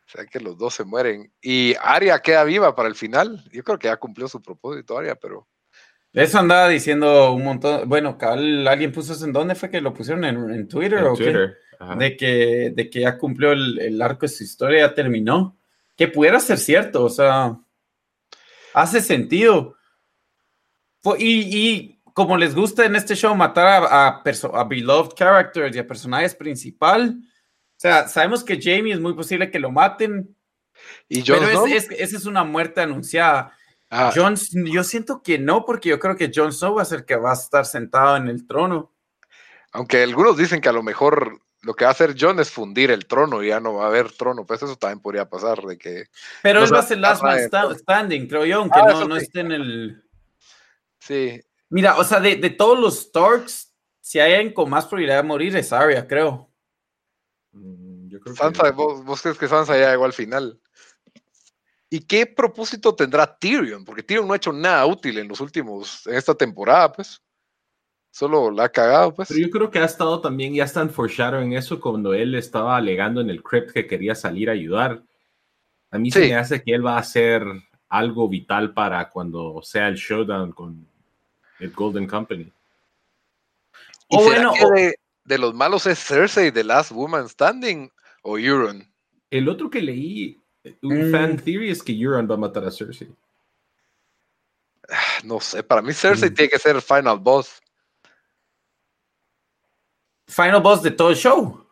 O sea que los dos se mueren. Y Aria queda viva para el final. Yo creo que ya cumplió su propósito, Aria, pero. Eso andaba diciendo un montón. Bueno, alguien puso eso en dónde fue que lo pusieron en, Twitter o qué? De que, de que ya cumplió el, el, arco de su historia, ya terminó. Que pudiera ser cierto, o sea, hace sentido. Y, como les gusta en este show matar a, a, beloved characters y a personajes principal, o sea, sabemos que Jamie es muy posible que lo maten. ¿Y pero es, esa es una muerte anunciada. Ah. John, yo siento que no, porque yo creo que Jon Snow va a ser que va a estar sentado en el trono. Aunque algunos dicen que a lo mejor lo que va a hacer John es fundir el trono y ya no va a haber trono, pues eso también podría pasar de que... Pero él va a ser last man standing, creo yo, aunque ah, no, no esté en el... Sí. Mira, o sea, de, todos los Starks, si hay alguien con más probabilidad de morir es Arya, creo. Mm, yo creo Sansa, vos, crees que Sansa ya llegó al final. ¿Y qué propósito tendrá Tyrion? Porque Tyrion no ha hecho nada útil en los últimos, en esta temporada, pues. Solo la ha cagado, pues. Pero yo creo que ha estado también, ya están en eso cuando él estaba alegando en el crypt que quería salir a ayudar. A mí se me hace que él va a ser algo vital para cuando sea el showdown con el Golden Company. o bueno, que de, los malos es Cersei, The Last Woman Standing o Euron? El otro que leí, un mm. fan theory, es que Euron va a matar a Cersei. Ah, no sé, para mí Cersei mm. tiene que ser el final boss. Final boss de todo el show.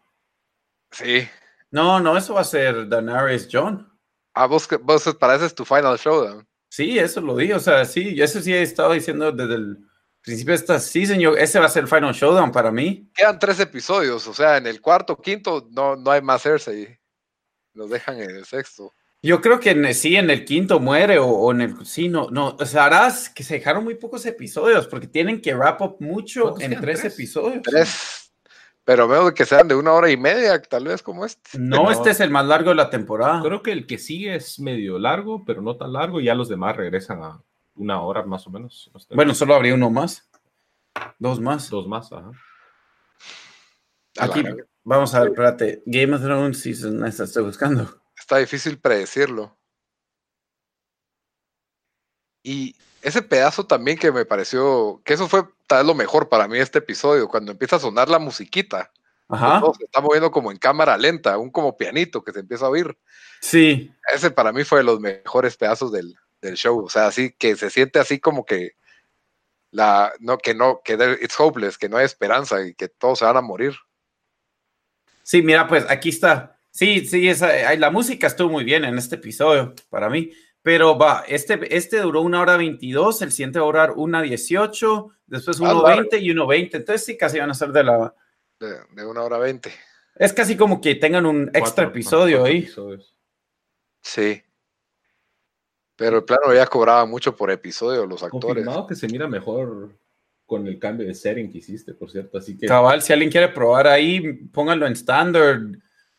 Sí. No, no, eso va a ser Daenerys John. Ah, vos, vos para eso es tu final showdown. Sí, eso lo di, o sea, sí, eso sí he estado diciendo desde el principio de esta season, yo, ese va a ser el final showdown para mí. Quedan tres episodios, o sea, en el cuarto, quinto, no, no hay más Cersei. Los dejan en el sexto. Yo creo que en, sí, en el quinto muere o, en el... Sí, no, no, o sea, harás que se dejaron muy pocos episodios porque tienen que wrap up mucho en tres, episodios. Tres. Pero de que sean de una hora y media, tal vez como este. No, No. este es el más largo de la temporada. Creo que el que sigue es medio largo, pero no tan largo. y Ya los demás regresan a una hora más o menos. No sé. Bueno, solo habría uno más. Dos más. dos más. Ajá. Aquí, vamos a ver, espérate. Game of Thrones Season, esta estoy buscando. Está difícil predecirlo. Y ese pedazo también que me pareció, que eso fue tal vez lo mejor para mí este episodio, cuando empieza a sonar la musiquita. Ajá. todo se está moviendo como en cámara lenta, un como pianito que se empieza a oír. Sí. Ese para mí fue de los mejores pedazos del, del show. O sea, así que se siente así como que la, no, que no, que it's hopeless, que no hay esperanza y que todos se van a morir. Sí, mira, pues aquí está. Sí, sí, esa, la música estuvo muy bien en este episodio para mí. Pero va, este, este duró una hora 22, el siguiente va a durar una 18, después uno largo. 20 y uno 20. Entonces sí, casi van a ser de la... De, de una hora veinte. Es casi como que tengan un extra episodio ahí. episodios. Sí. Pero el plano ya cobraba mucho por episodio los actores. Confirmado que se mira mejor con el cambio de setting que hiciste, por cierto. Así que Cabal, si alguien quiere probar ahí, pónganlo en standard.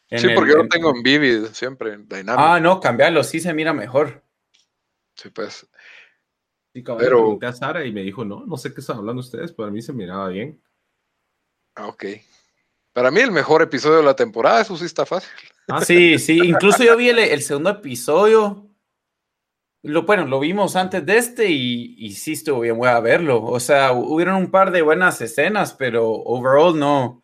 en Sí, el- porque yo lo en- tengo en Vivid siempre, en Dynamic. Ah, no, cambiarlo, sí se mira mejor. Sí, pues. sí, cabal, pero- pregunté a Sara y me dijo, no, no sé qué están hablando ustedes, pero a mí se miraba bien. Ah, ok. Para mí el mejor episodio de la temporada, eso sí está fácil. Ah, Sí, sí, incluso yo vi el, el segundo episodio. Lo, bueno, lo vimos antes de este y, y sí estuvo bien, voy a verlo. O sea, hubieron un par de buenas escenas, pero overall no.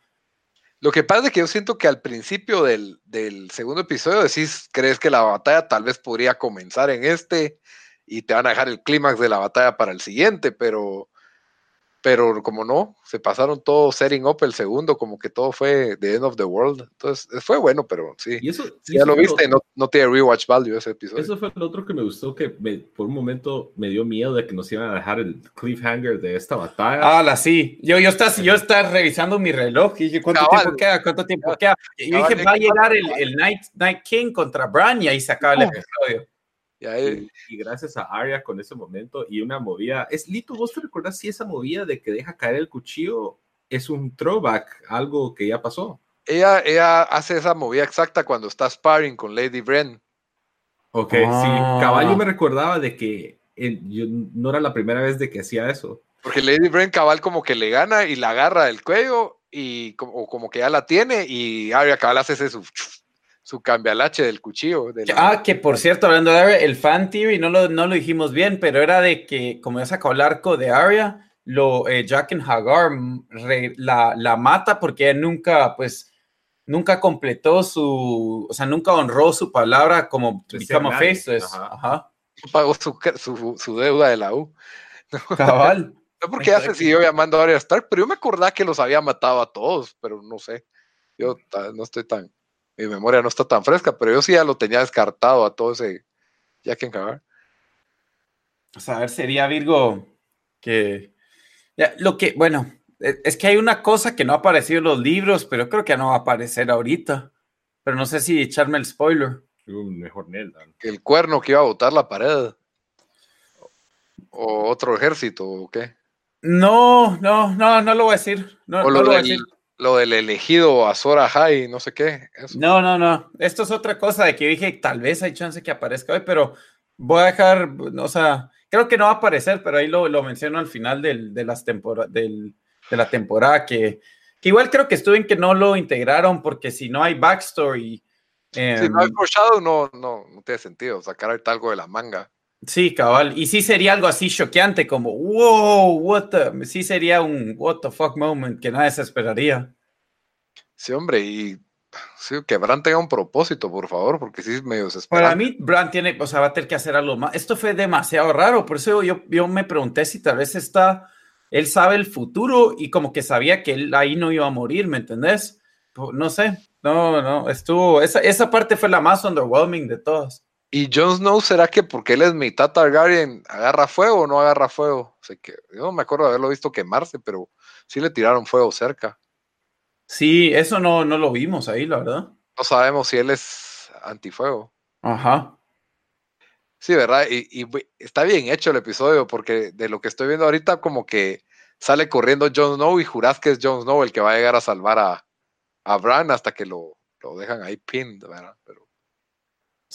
Lo que pasa es que yo siento que al principio del, del segundo episodio decís, crees que la batalla tal vez podría comenzar en este y te van a dejar el clímax de la batalla para el siguiente, pero, pero como no, se pasaron todo setting up el segundo, como que todo fue the end of the world. Entonces fue bueno, pero sí. Y eso, Si ya eso lo viste, no, no tiene rewatch value ese episodio. Eso fue lo otro que me gustó, que me- por un momento me dio miedo de que nos iban a dejar el cliffhanger de esta batalla. Ah, la sí. Yo, yo estaba yo estaba revisando mi reloj y dije, ¿cuánto Cabal. tiempo queda? ¿Cuánto tiempo queda? Y yo Cabal, dije, va a cabal, llegar el, cabal. el Night, Night King contra Bran y ahí se acaba el episodio. Y ahí- Y, y gracias a Arya con ese momento y una movida. Es Lito, ¿vos te recordás si esa movida de que deja caer el cuchillo es un throwback, algo que ya pasó? ella, ella hace esa movida exacta cuando está sparring con Lady Bren. Ok, Ah. sí. Caballo me recordaba de que yo, no era la primera vez de que hacía eso. Porque Lady Bren cabal como que le gana y la agarra del cuello y como, o como que ya la tiene y Arya cabal hace ese su, su cambialache del cuchillo. de la- Ah, que por cierto, hablando de Arya, el fan theory no lo, no lo dijimos bien, pero era de que como ya sacó el arco de Arya, lo, eh, Jack and Hagar mm, re- la, la mata porque ella nunca, pues, nunca completó su, o sea, nunca honró su palabra como De become a ajá. Ajá. pagó su, su, su deuda de la U. Cabal. No porque ya se siguió llamando a Arya Stark, pero yo me acordaba que los había matado a todos, pero no sé. Yo no estoy tan, mi memoria no está tan fresca, pero yo sí ya lo tenía descartado a todo ese Jack and Hagar. O sea, a ver, sería Virgo que... Ya, lo que, bueno, e- es que hay una cosa que no ha aparecido en los libros, pero creo que no va a aparecer ahorita. Pero no sé si echarme el spoiler. Un mejor Neldan. El cuerno que iba a botar la pared. O otro ejército, o qué. No, no, no, no lo voy a decir. No, O no lo, lo voy a decir. Lo del elegido Azora High, no sé qué. eso. No, no, no. Esto es otra cosa de que dije, tal vez hay chance que aparezca hoy, pero voy a dejar, o sea, creo que no va a aparecer, pero ahí lo, lo menciono al final del, de, las tempora- del- de la temporada, que, que igual creo que estuvo en que no lo integraron, porque si no hay backstory. Si em, no hay foreshadow, no, no, no tiene sentido sacar algo de la manga. Sí, cabal. Y sí sería algo así choqueante, como, wow, what the. Sí sería un what the fuck moment que nadie se esperaría. Sí, hombre, y sí, que Bran tenga un propósito, por favor, porque sí es medio Para desesperante. mí, Brand tiene, o sea, va a tener que hacer algo más. Esto fue demasiado raro, por eso yo, yo me pregunté si tal vez está, él sabe el futuro y como que sabía que él ahí no iba a morir, ¿me entendés? No sé, no, no, estuvo, esa, esa parte fue la más underwhelming de todas. Y Jon Snow, ¿será que porque él es mitad Targaryen, agarra fuego o no agarra fuego? O sea, que yo no me acuerdo de haberlo visto quemarse, pero sí le tiraron fuego cerca. Sí, eso no, no lo vimos ahí, la verdad. No sabemos si él es antifuego. Ajá. Sí, ¿verdad? Y, está bien hecho el episodio, porque de lo que estoy viendo ahorita, como que sale corriendo Jon Snow y jurás que es Jon Snow el que va a llegar a salvar a, a Bran hasta que lo, lo dejan ahí pinned, ¿verdad? Pero,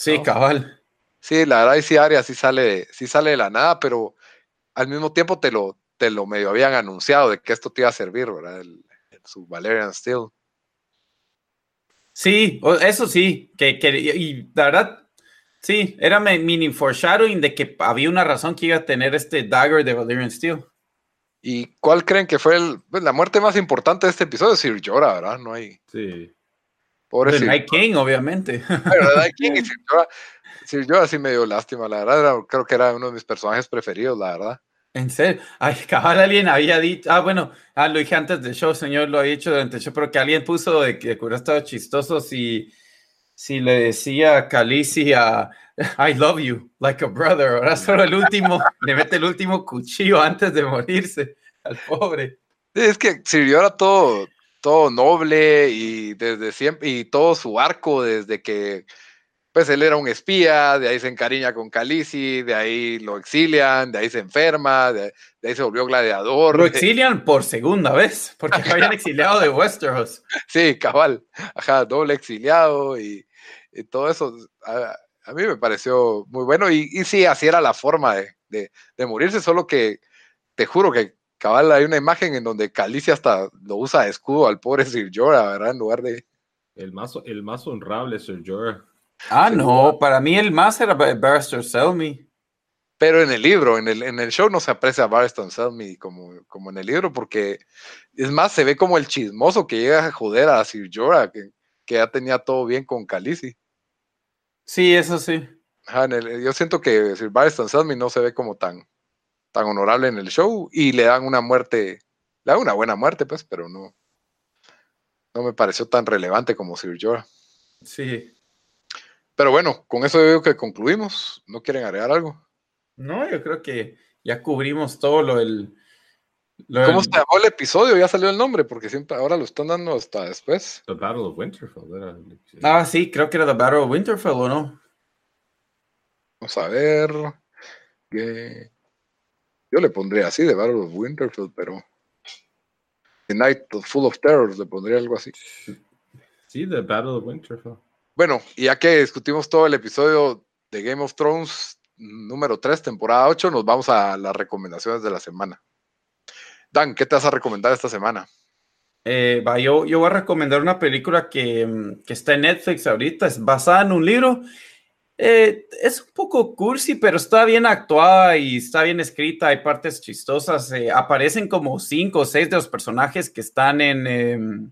Sí, No. cabal. sí, la verdad, y sí, Arya sí sale, sí sale de la nada, pero al mismo tiempo te lo, te lo medio habían anunciado de que esto te iba a servir, ¿verdad? El, el- su Valerian Steel. Sí, eso sí, que, que- y la verdad, sí, era mi- mini foreshadowing de que había una razón que iba a tener este dagger de Valerian Steel. ¿Y cuál creen que fue el- pues, la muerte más importante de este episodio? Sir Jorah, ¿verdad? No hay. Sí. Pobre Night King, obviamente. Pero verdad, King y Sir Jorah, Sir Jorah sí me dio lástima, la verdad, era- creo que era uno de mis personajes preferidos, la verdad. En serio, ay, cabal alguien había dicho, ah, bueno, ah, lo dije antes del show, señor, lo había dicho durante el show, pero que alguien puso de que hubiera estado chistoso si, si le decía a Khaleesi a I love you, like a brother, ahora solo el último, le mete el último cuchillo antes de morirse al pobre. Es que Sir Jorah todo, todo noble y desde siempre, y todo su arco desde que pues él era un espía, de ahí se encariña con Khaleesi, de ahí lo exilian, de ahí se enferma, de, de ahí se volvió gladiador. Lo exilian por segunda vez, porque lo habían exiliado de Westeros. Sí, cabal, ajá, doble exiliado y, y todo eso. A, a mí me pareció muy bueno y, y sí, así era la forma de, de- de morirse, solo que te juro que cabal hay una imagen en donde Calicia hasta lo usa de escudo al pobre Sir Jorah, ¿verdad? En lugar de... El más, el más honrable, Sir Jorah. Ah, no, para mí el más era Bar- Barrister Selmy. Pero en el libro, en el, en el show no se aprecia a Barristan Selmy como, como en el libro, porque es más, se ve como el chismoso que llega a joder a Sir Jorah, que, que ya tenía todo bien con Khaleesi. Sí, eso sí. Ajá, en el- yo siento que Sir Barristan Selmy no se ve como tan, tan honorable en el show y le dan una muerte, le dan una buena muerte, pues, pero no, no me pareció tan relevante como Sir Jorah. Sí. Pero bueno, con eso digo que concluimos. ¿No quieren agregar algo? No, yo creo que ya cubrimos todo lo del. lo ¿Cómo del- se llamó el episodio? Ya salió el nombre, porque siempre ahora lo están dando hasta después. The Battle of Winterfell. Era, Ah, sí, creo que era The Battle of Winterfell, ¿o no? Vamos a ver. que- Yo le pondría así, The Battle of Winterfell, pero. The Night Full of Terrors, le pondría algo así. Sí, The Battle of Winterfell. Bueno, y ya que discutimos todo el episodio de Game of Thrones número 3, temporada 8, nos vamos a las recomendaciones de la semana. Dan, ¿qué te vas a recomendar esta semana? Eh, va, yo, yo voy a recomendar una película que, que está en Netflix ahorita, es basada en un libro. Eh, es un poco cursi, pero está bien actuada y está bien escrita, hay partes chistosas. eh, aparecen como cinco o seis de los personajes que están en, em,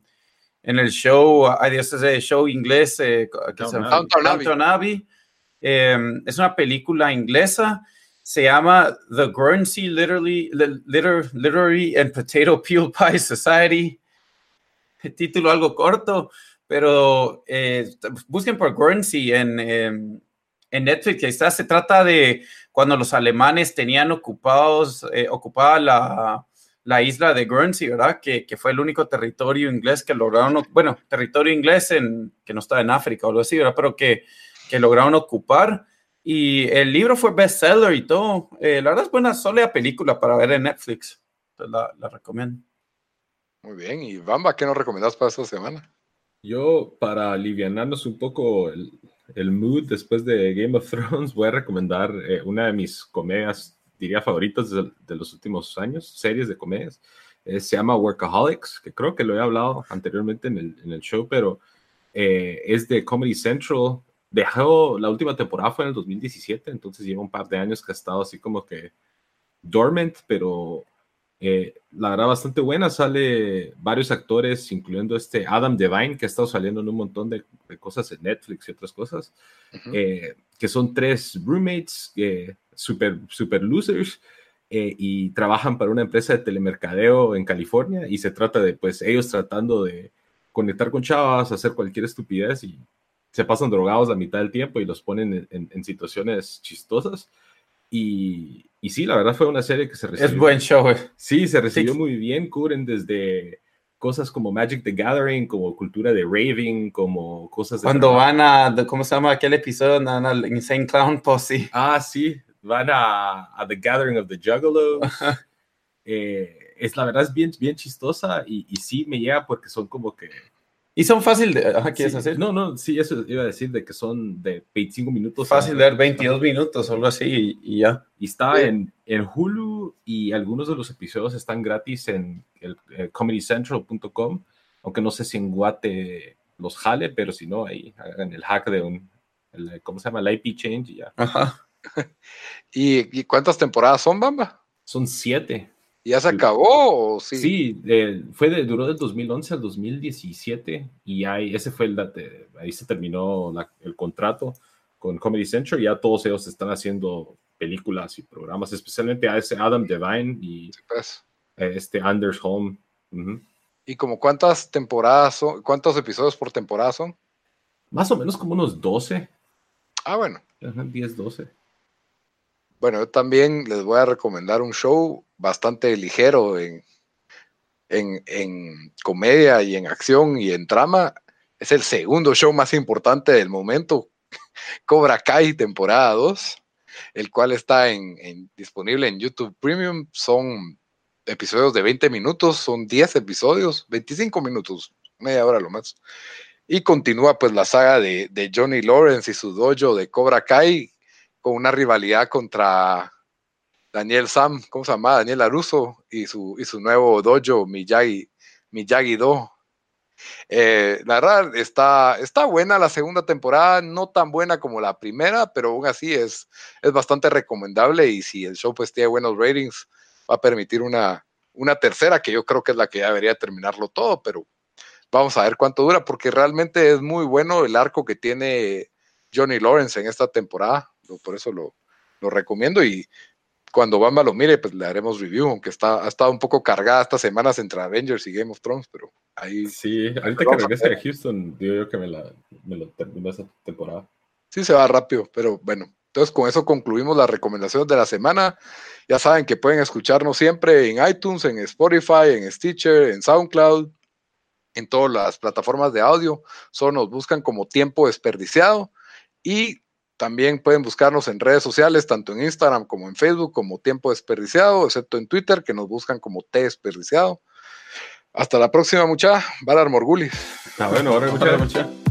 en el show, ay Dios, ese show inglés eh, que se llama Downton Abbey. Em, es una película inglesa, se llama The Guernsey Literary, Li- Liter- Literary and Potato Peel Pie Society. Título algo corto, pero eh, busquen por Guernsey en, em, en Netflix. Ahí está. Se trata de cuando los alemanes tenían ocupados, eh, ocupada la, la isla de Guernsey, ¿verdad? Que, que fue el único territorio inglés que lograron, bueno, territorio inglés en, que no está en África o algo así, ¿verdad? Pero que, que lograron ocupar. Y el libro fue bestseller y todo. Eh, la verdad es buena, sólida película para ver en Netflix. Entonces la, la recomiendo. Muy bien, y Bamba, ¿qué nos recomendás para esta semana? Yo, para alivianarnos un poco el, el mood después de Game of Thrones, voy a recomendar eh, una de mis comedias, diría, favoritas de, los últimos años, series de comedias. Eh, se llama Workaholics, que creo que lo he hablado anteriormente en el, en el show, pero eh, es de Comedy Central. Dejó, la última temporada fue en el 2017, entonces lleva un par de años que ha estado así como que dormant, pero eh, la verdad bastante buena. Sale varios actores, incluyendo este Adam Devine, que ha estado saliendo en un montón de, de cosas en Netflix y otras cosas, eh, que son tres roommates, eh, super, super losers, eh, y trabajan para una empresa de telemercadeo en California, y se trata de, pues, ellos tratando de conectar con chavas, hacer cualquier estupidez, y se pasan drogados la mitad del tiempo y los ponen en, en- en situaciones chistosas. Y, y sí, la verdad fue una serie que se recibió. Es buen show. eh. Sí, se recibió Sí. muy bien. Cubren desde cosas como Magic the Gathering, como cultura de raving, como cosas de Cuando van a, ¿cómo se llama aquel episodio? Van al Insane Clown Posse. Ah, sí, van a, a The Gathering of the Juggalos. Eh, es la verdad es bien, bien chistosa y, y sí me llega porque son como que Y son fácil de. Ajá, ¿quieres Sí, hacer? No, no, sí, eso iba a decir de que son de 25 minutos. Fácil a- de ver 22 minutos o algo así y, y ya. Y está Sí. en, en Hulu y algunos de los episodios están gratis en el, eh, comedycentral.com, aunque no sé si en Guate los jale, pero si no, ahí hagan el hack de un, el, ¿cómo se llama? El IP change y ya. Ajá. ¿Y, y cuántas temporadas son, Bamba? Son siete. ¿Ya se acabó o sí? Sí, eh, fue de, duró del 2011 al 2017 y ahí, ese fue el, date- ahí se terminó la- el contrato con Comedy Central. Ya todos ellos están haciendo películas y programas, especialmente a ese Adam Devine y Sí, pues. eh, este Anders Holm. Ujú. ¿Y como cuántas temporadas son? ¿Cuántos episodios por temporada son? Más o menos como unos 12, Ah, bueno. ajá, 10, 12. Bueno, yo también les voy a recomendar un show bastante ligero en, en, en comedia y en acción y en trama. Es el segundo show más importante del momento, Cobra Kai, temporada 2, el cual está en, disponible en YouTube Premium. Son episodios de 20 minutos, son 10 episodios, 25 minutos, media hora lo más. Y continúa pues la saga de, de Johnny Lawrence y su dojo de Cobra Kai con una rivalidad contra Daniel Sam, ¿cómo se llama? Daniel Aruso y su, y su nuevo dojo, Miyagi, Miyagi Do. Eh, la verdad, está, está buena la segunda temporada, no tan buena como la primera, pero aún así es, es bastante recomendable y si el show pues tiene buenos ratings, va a permitir una, una tercera, que yo creo que es la que ya debería terminarlo todo, pero vamos a ver cuánto dura, porque realmente es muy bueno el arco que tiene Johnny Lawrence en esta temporada, por eso lo, lo recomiendo y cuando Bamba lo mire, pues le haremos review, aunque está, ha estado un poco cargada estas semanas entre Avengers y Game of Thrones, pero ahí Sí, ahorita que regrese a Houston, digo yo que me, la, me lo termino esa temporada. sí se va rápido, pero bueno. Entonces con eso concluimos las recomendaciones de la semana. Ya saben que pueden escucharnos siempre en iTunes, en Spotify, en Stitcher, en SoundCloud, en todas las plataformas de audio. Solo nos buscan como tiempo desperdiciado y también pueden buscarnos en redes sociales, tanto en Instagram como en Facebook, como tiempo desperdiciado, excepto en Twitter, que nos buscan como T desperdiciado. Hasta la próxima, mucha. Valar Morgulis. Ah, bueno, ahora Muchas gracias.